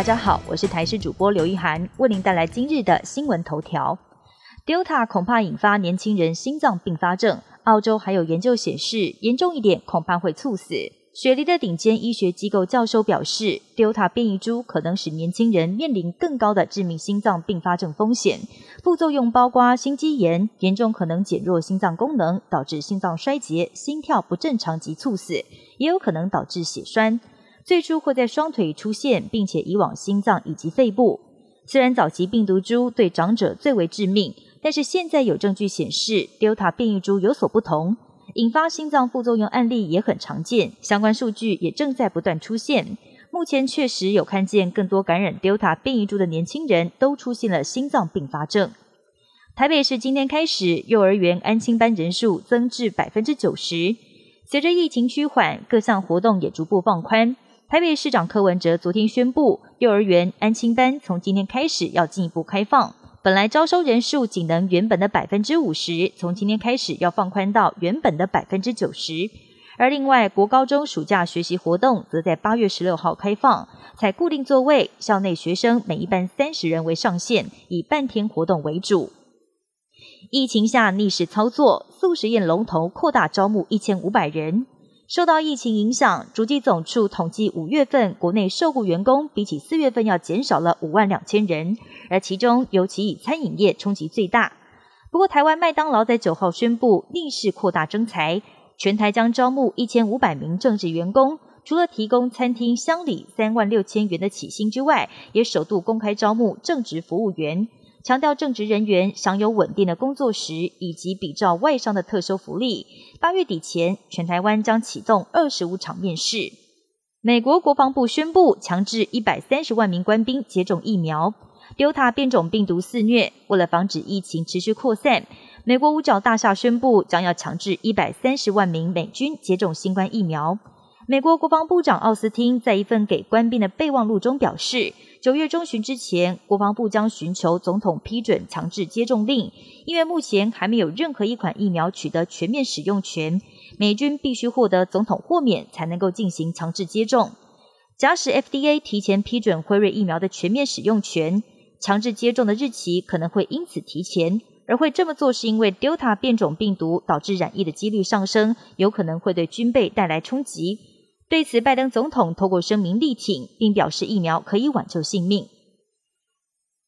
大家好，我是台视主播刘一涵，为您带来今日的新闻头条。Delta 恐怕引发年轻人心脏并发症，澳洲还有研究显示，严重一点恐怕会猝死。雪梨的顶尖医学机构教授表示，Delta 变异株可能使年轻人面临更高的致命心脏并发症风险，副作用包括心肌炎，严重可能减弱心脏功能，导致心脏衰竭、心跳不正常及猝死，也有可能导致血栓。最初会在双腿出现，并且移往心脏以及肺部。虽然早期病毒株对长者最为致命，但是现在有证据显示，Delta 变异株有所不同。引发心脏副作用案例也很常见，相关数据也正在不断出现。目前确实有看见更多感染 Delta 变异株的年轻人都出现了心脏并发症。台北市今天开始，幼儿园安亲班人数增至百分之九十。随着疫情趋缓，各项活动也逐步放宽。台北市长柯文哲昨天宣布，幼儿园安亲班从今天开始要进一步开放。本来招收人数仅能原本的百分之五十，从今天开始要放宽到原本的百分之九十。而另外，国高中暑假学习活动则在八月十六号开放，采固定座位，校内学生每一班三十人为上限，以半天活动为主。疫情下逆势操作，素食宴龙头扩大招募一千五百人。受到疫情影响，主计总处统计，五月份国内受雇员工比起四月份要减少了五万两千人，而其中尤其以餐饮业冲击最大。不过，台湾麦当劳在九号宣布逆势扩大征才，全台将招募一千五百名正职员工，除了提供餐厅乡里三万六千元的起薪之外，也首度公开招募正职服务员。强调正职人员享有稳定的工作时，以及比照外商的特殊福利。八月底前，全台湾将启动二十五场面试。美国国防部宣布强制一百三十万名官兵接种疫苗。Delta 变种病毒肆虐，为了防止疫情持续扩散，美国五角大厦宣布将要强制一百三十万名美军接种新冠疫苗。美国国防部长奥斯汀在一份给官兵的备忘录中表示，九月中旬之前，国防部将寻求总统批准强制接种令，因为目前还没有任何一款疫苗取得全面使用权，美军必须获得总统豁免才能够进行强制接种。假使 FDA 提前批准辉瑞疫苗的全面使用权，强制接种的日期可能会因此提前。而会这么做是因为 Delta 变种病毒导致染疫的几率上升，有可能会对军备带来冲击。对此，拜登总统透过声明力挺，并表示疫苗可以挽救性命。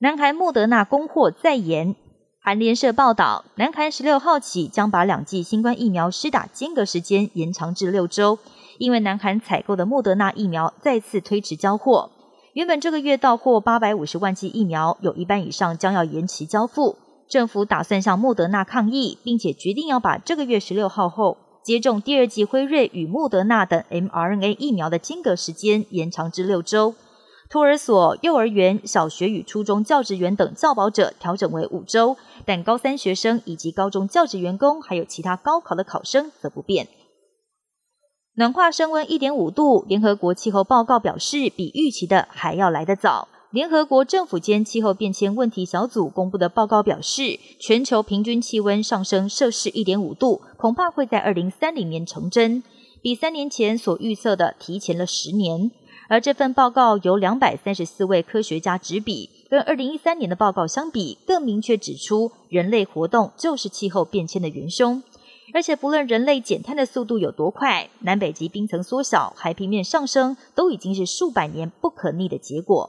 南韩莫德纳供货再延，韩联社报道，南韩十六号起将把两剂新冠疫苗施打间隔时间延长至六周，因为南韩采购的莫德纳疫苗再次推迟交货。原本这个月到货八百五十万剂疫苗，有一半以上将要延期交付。政府打算向莫德纳抗议，并且决定要把这个月十六号后。接种第二剂辉瑞与莫德纳等 mRNA 疫苗的间隔时间延长至六周，托儿所、幼儿园、小学与初中教职员等教保者调整为五周，但高三学生以及高中教职员工还有其他高考的考生则不变。暖化升温一点五度，联合国气候报告表示，比预期的还要来得早。联合国政府间气候变迁问题小组公布的报告表示，全球平均气温上升摄氏一点五度，恐怕会在二零三零年成真，比三年前所预测的提前了十年。而这份报告由两百三十四位科学家执笔，跟二零一三年的报告相比，更明确指出人类活动就是气候变迁的元凶。而且不论人类减碳的速度有多快，南北极冰层缩小、海平面上升，都已经是数百年不可逆的结果。